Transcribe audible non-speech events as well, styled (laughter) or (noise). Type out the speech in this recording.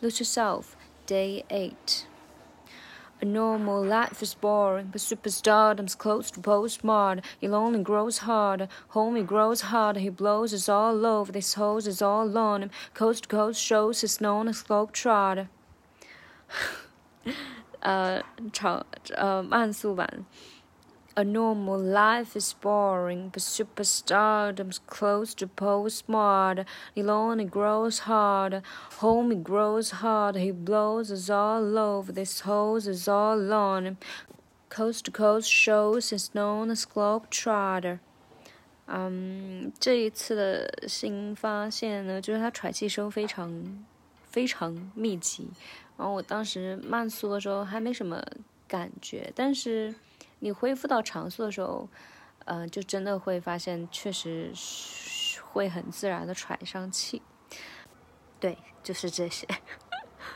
Lose Yourself, Day 8. A normal life is boring, but superstardom's close to postmodern. He only grows harder, homie grows harder. He blows us all over, this hose is all on him. Coast to coast shows is known as globetrotter. (laughs) 呃，长呃慢速版。 a normal life is boring, but superstardom's close to postmodern. He grows harder, homie grows harder. He blows us all over. This hose is all on him. Coast to coast shows is known as globetrotter. 嗯，这一次的新发现呢，就是他喘气声非常非常密集。然后我当时慢速的时候还没什么感觉，但是。 你恢复到常速的时候，呃，就真的会发现，确实会很自然的喘上气。对，就是这些。